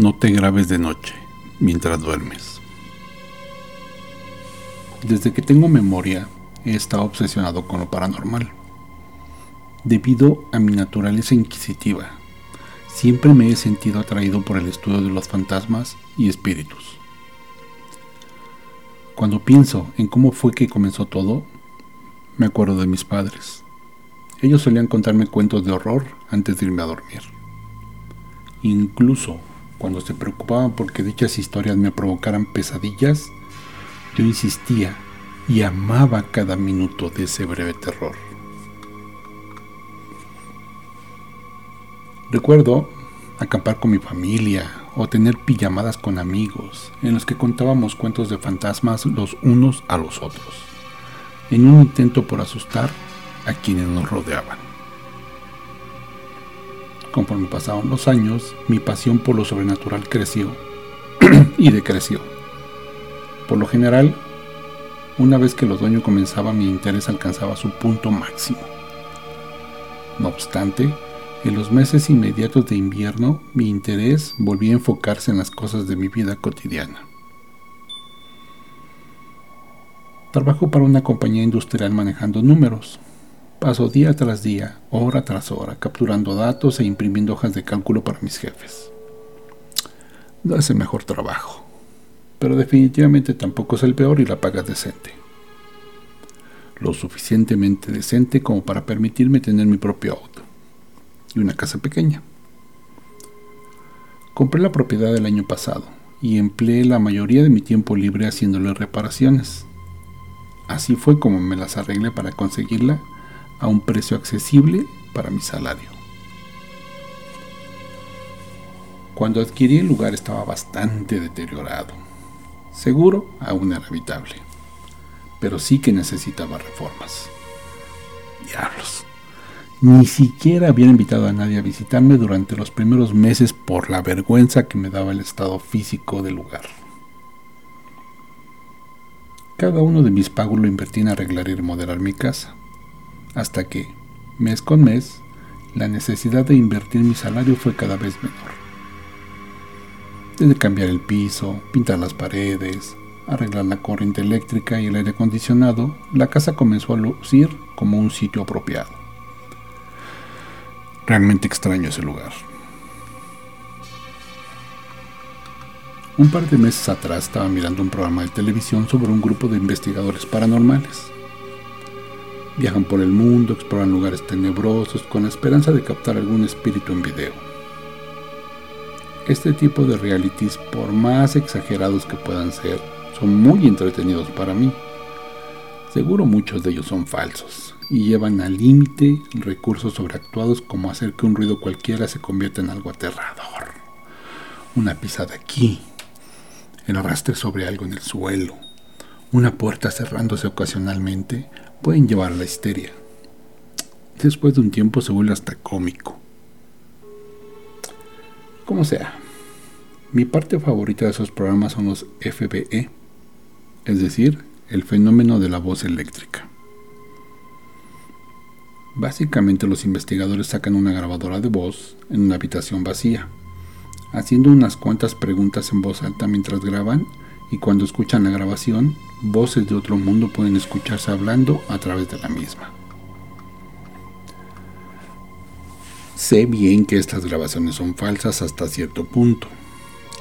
No te grabes de noche mientras duermes. Desde que tengo memoria he estado obsesionado con lo paranormal. Debido a mi naturaleza inquisitiva, siempre me he sentido atraído por el estudio de los fantasmas y espíritus. Cuando pienso en cómo fue que comenzó todo, me acuerdo de mis padres. Ellos solían contarme cuentos de horror antes de irme a dormir. Incluso cuando se preocupaban porque dichas historias me provocaran pesadillas, yo insistía y amaba cada minuto de ese breve terror. Recuerdo acampar con mi familia o tener pijamadas con amigos en los que contábamos cuentos de fantasmas los unos a los otros, en un intento por asustar a quienes nos rodeaban. Conforme pasaron los años, mi pasión por lo sobrenatural creció y decreció. Por lo general, una vez que el otoño comenzaba, mi interés alcanzaba su punto máximo. No obstante, en los meses inmediatos de invierno, mi interés volvía a enfocarse en las cosas de mi vida cotidiana. Trabajo para una compañía industrial manejando números, Paso día tras día, hora tras hora, capturando datos e imprimiendo hojas de cálculo para mis jefes. No es el mejor trabajo, pero definitivamente tampoco es el peor y la paga es decente. Lo suficientemente decente como para permitirme tener mi propio auto y una casa pequeña. Compré la propiedad el año pasado y empleé la mayoría de mi tiempo libre haciéndole reparaciones. Así fue como me las arreglé para conseguirla a un precio accesible para mi salario. Cuando adquirí el lugar estaba bastante deteriorado. Seguro aún era habitable, pero sí que necesitaba reformas. Diablos. Ni siquiera había invitado a nadie a visitarme durante los primeros meses por la vergüenza que me daba el estado físico del lugar. Cada uno de mis pagos lo invertí en arreglar y remodelar mi casa hasta que, mes con mes, la necesidad de invertir mi salario fue cada vez menor. Desde cambiar el piso, pintar las paredes, arreglar la corriente eléctrica y el aire acondicionado, la casa comenzó a lucir como un sitio apropiado. Realmente extraño ese lugar. Un par de meses atrás estaba mirando un programa de televisión sobre un grupo de investigadores paranormales. Viajan por el mundo, exploran lugares tenebrosos con la esperanza de captar algún espíritu en video. Este tipo de realities, por más exagerados que puedan ser, son muy entretenidos para mí. Seguro muchos de ellos son falsos y llevan al límite recursos sobreactuados como hacer que un ruido cualquiera se convierta en algo aterrador. Una pisada aquí, el arrastre sobre algo en el suelo, una puerta cerrándose ocasionalmente pueden llevar a la histeria. Después de un tiempo se vuelve hasta cómico. Como sea, mi parte favorita de esos programas son los FBE, es decir, el fenómeno de la voz eléctrica. Básicamente los investigadores sacan una grabadora de voz en una habitación vacía, haciendo unas cuantas preguntas en voz alta mientras graban y cuando escuchan la grabación, voces de otro mundo pueden escucharse hablando a través de la misma. Sé bien que estas grabaciones son falsas hasta cierto punto.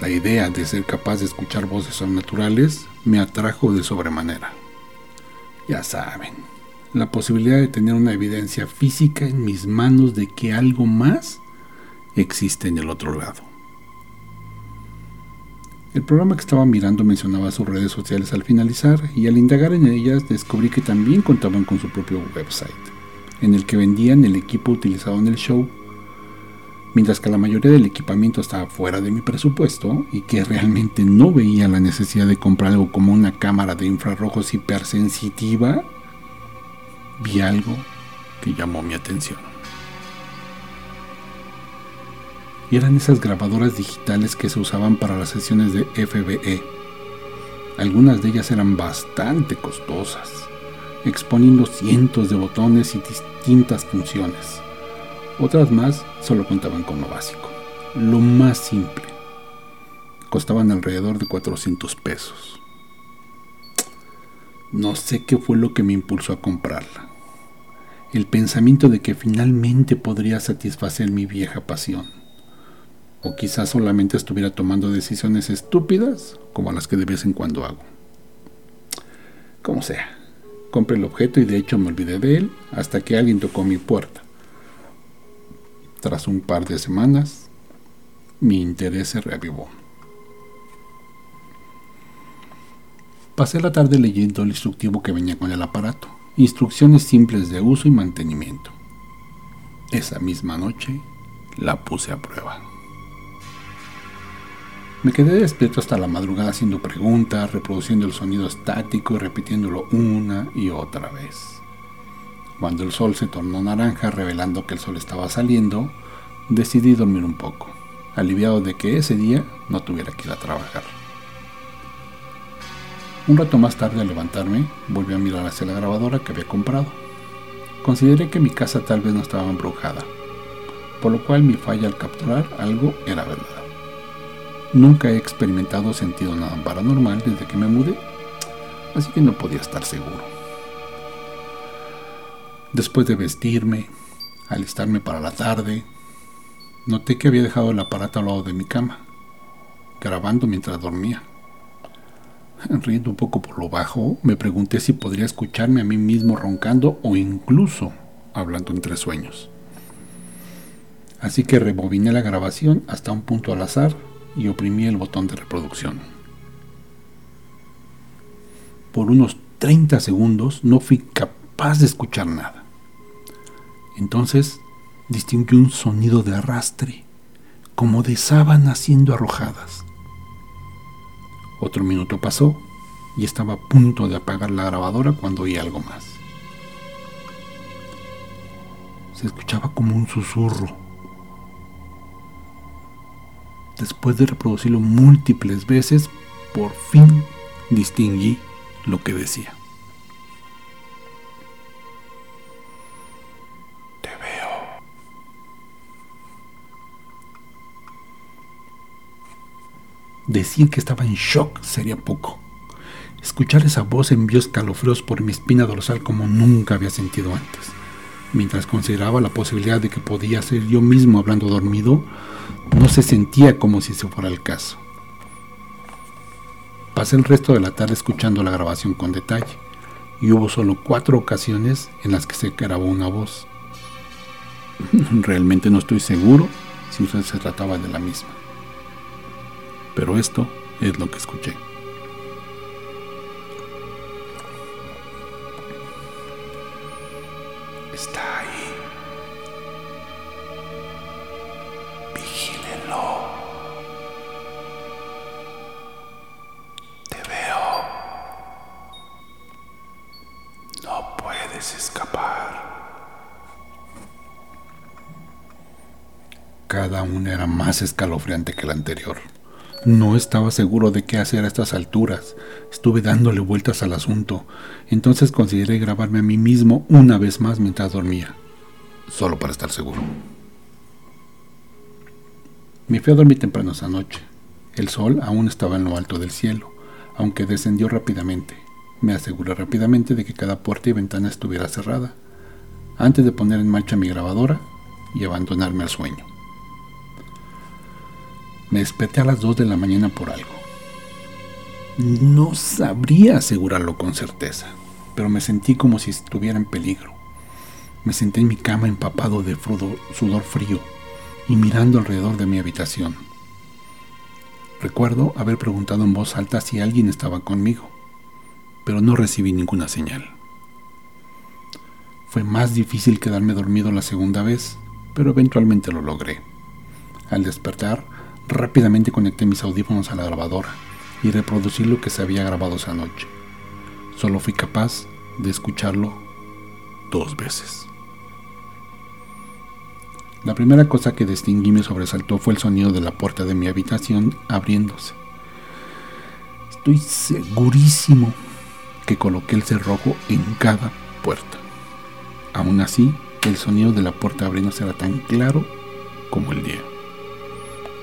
La idea de ser capaz de escuchar voces sobrenaturales me atrajo de sobremanera. Ya saben, la posibilidad de tener una evidencia física en mis manos de que algo más existe en el otro lado. El programa que estaba mirando mencionaba sus redes sociales al finalizar y al indagar en ellas descubrí que también contaban con su propio website, en el que vendían el equipo utilizado en el show, mientras que la mayoría del equipamiento estaba fuera de mi presupuesto y que realmente no veía la necesidad de comprar algo como una cámara de infrarrojos hipersensitiva, vi algo que llamó mi atención. Y eran esas grabadoras digitales que se usaban para las sesiones de FBE. Algunas de ellas eran bastante costosas, exponiendo cientos de botones y distintas funciones. Otras más solo contaban con lo básico, lo más simple, costaban alrededor de 400 pesos. No sé qué fue lo que me impulsó a comprarla. El pensamiento de que finalmente podría satisfacer mi vieja pasión. O quizás solamente estuviera tomando decisiones estúpidas como las que de vez en cuando hago. Como sea, compré el objeto y de hecho me olvidé de él hasta que alguien tocó mi puerta. Tras un par de semanas, mi interés se reavivó. Pasé la tarde leyendo el instructivo que venía con el aparato, instrucciones simples de uso y mantenimiento. Esa misma noche la puse a prueba. Me quedé despierto hasta la madrugada haciendo preguntas, reproduciendo el sonido estático y repitiéndolo una y otra vez. Cuando el sol se tornó naranja revelando que el sol estaba saliendo, decidí dormir un poco, aliviado de que ese día no tuviera que ir a trabajar. Un rato más tarde al levantarme, volví a mirar hacia la grabadora que había comprado. Consideré que mi casa tal vez no estaba embrujada, por lo cual mi falla al capturar algo era verdad. Nunca he experimentado sentido nada paranormal desde que me mudé, así que no podía estar seguro. Después de vestirme, alistarme para la tarde, noté que había dejado el aparato al lado de mi cama, grabando mientras dormía. Riendo un poco por lo bajo, me pregunté si podría escucharme a mí mismo roncando o incluso hablando entre sueños. Así que rebobiné la grabación hasta un punto al azar y oprimí el botón de reproducción. Por unos 30 segundos no fui capaz de escuchar nada. Entonces distinguí un sonido de arrastre, como de sábanas siendo arrojadas. Otro minuto pasó y estaba a punto de apagar la grabadora cuando oí algo más. Se escuchaba como un susurro. Después de reproducirlo múltiples veces, por fin distinguí lo que decía. Decir que estaba en shock sería poco. Escuchar esa voz envió escalofríos por mi espina dorsal como nunca había sentido antes. Mientras consideraba la posibilidad de que podía ser yo mismo hablando dormido, no se sentía como si se fuera el caso. Pasé el resto de la tarde escuchando la grabación con detalle, y hubo solo cuatro ocasiones en las que se grabó una voz. Realmente no estoy seguro si se trataba de la misma pero esto es lo que escuché. Escapar. Cada una era más escalofriante que la anterior. No estaba seguro de qué hacer a estas alturas. Estuve dándole vueltas al asunto. Entonces consideré grabarme a mí mismo una vez más mientras dormía. Solo para estar seguro. Me fui a dormir temprano esa noche. El sol aún estaba en lo alto del cielo, aunque descendió rápidamente. Me aseguré rápidamente de que cada puerta y ventana estuviera cerrada, antes de poner en marcha mi grabadora y abandonarme al sueño. Me desperté a las 2 de la mañana por algo. No sabría asegurarlo con certeza, pero me sentí como si estuviera en peligro. Me senté en mi cama empapado de sudor frío y mirando alrededor de mi habitación. Recuerdo haber preguntado en voz alta si alguien estaba conmigo, pero no recibí ninguna señal. Fue más difícil quedarme dormido la segunda vez, pero eventualmente lo logré. Al despertar, Rápidamente conecté mis audífonos a la grabadora y reproducí lo que se había grabado esa noche. Solo fui capaz de escucharlo dos veces. La primera cosa que distinguí me sobresaltó fue el sonido de la puerta de mi habitación abriéndose. Estoy segurísimo que coloqué el cerrojo en cada puerta. Aún así, el sonido de la puerta abriéndose era tan claro como el día.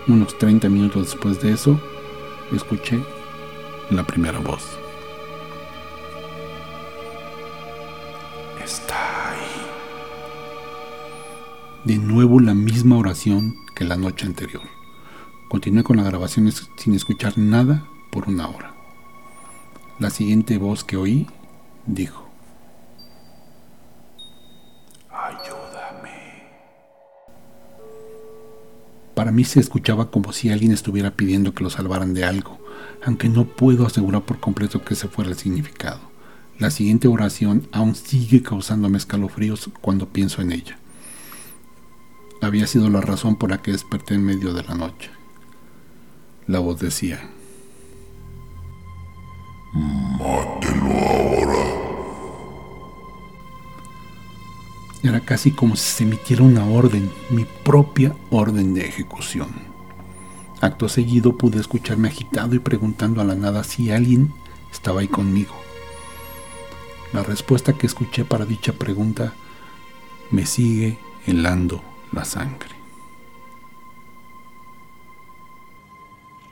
Unos 30 minutos después de eso, escuché la primera voz. Está ahí. De nuevo la misma oración que la noche anterior. Continué con la grabación sin escuchar nada por una hora. La siguiente voz que oí dijo, Ayúdame. Para mí se escuchaba como si alguien estuviera pidiendo que lo salvaran de algo, aunque no puedo asegurar por completo que ese fuera el significado. La siguiente oración aún sigue causándome escalofríos cuando pienso en ella. Había sido la razón por la que desperté en medio de la noche. La voz decía, Era casi como si se emitiera una orden, mi propia orden de ejecución. Acto seguido pude escucharme agitado y preguntando a la nada si alguien estaba ahí conmigo. La respuesta que escuché para dicha pregunta me sigue helando la sangre.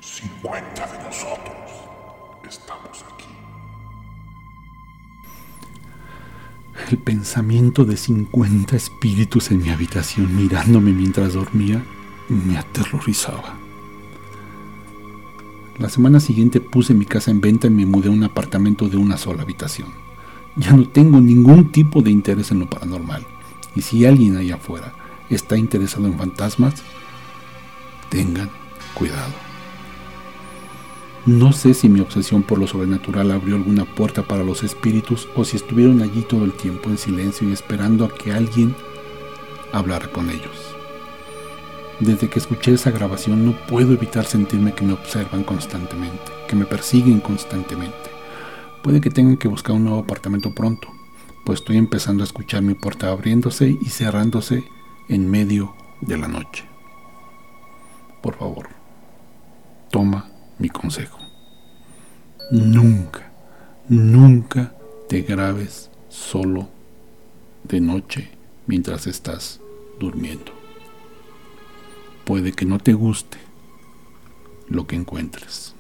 50 de nosotros El pensamiento de 50 espíritus en mi habitación mirándome mientras dormía me aterrorizaba. La semana siguiente puse mi casa en venta y me mudé a un apartamento de una sola habitación. Ya no tengo ningún tipo de interés en lo paranormal. Y si alguien allá afuera está interesado en fantasmas, tengan cuidado. No sé si mi obsesión por lo sobrenatural abrió alguna puerta para los espíritus o si estuvieron allí todo el tiempo en silencio y esperando a que alguien hablara con ellos. Desde que escuché esa grabación no puedo evitar sentirme que me observan constantemente, que me persiguen constantemente. Puede que tengan que buscar un nuevo apartamento pronto, pues estoy empezando a escuchar mi puerta abriéndose y cerrándose en medio de la noche. Por favor, toma mi consejo. Nunca, nunca te grabes solo de noche mientras estás durmiendo. Puede que no te guste lo que encuentres.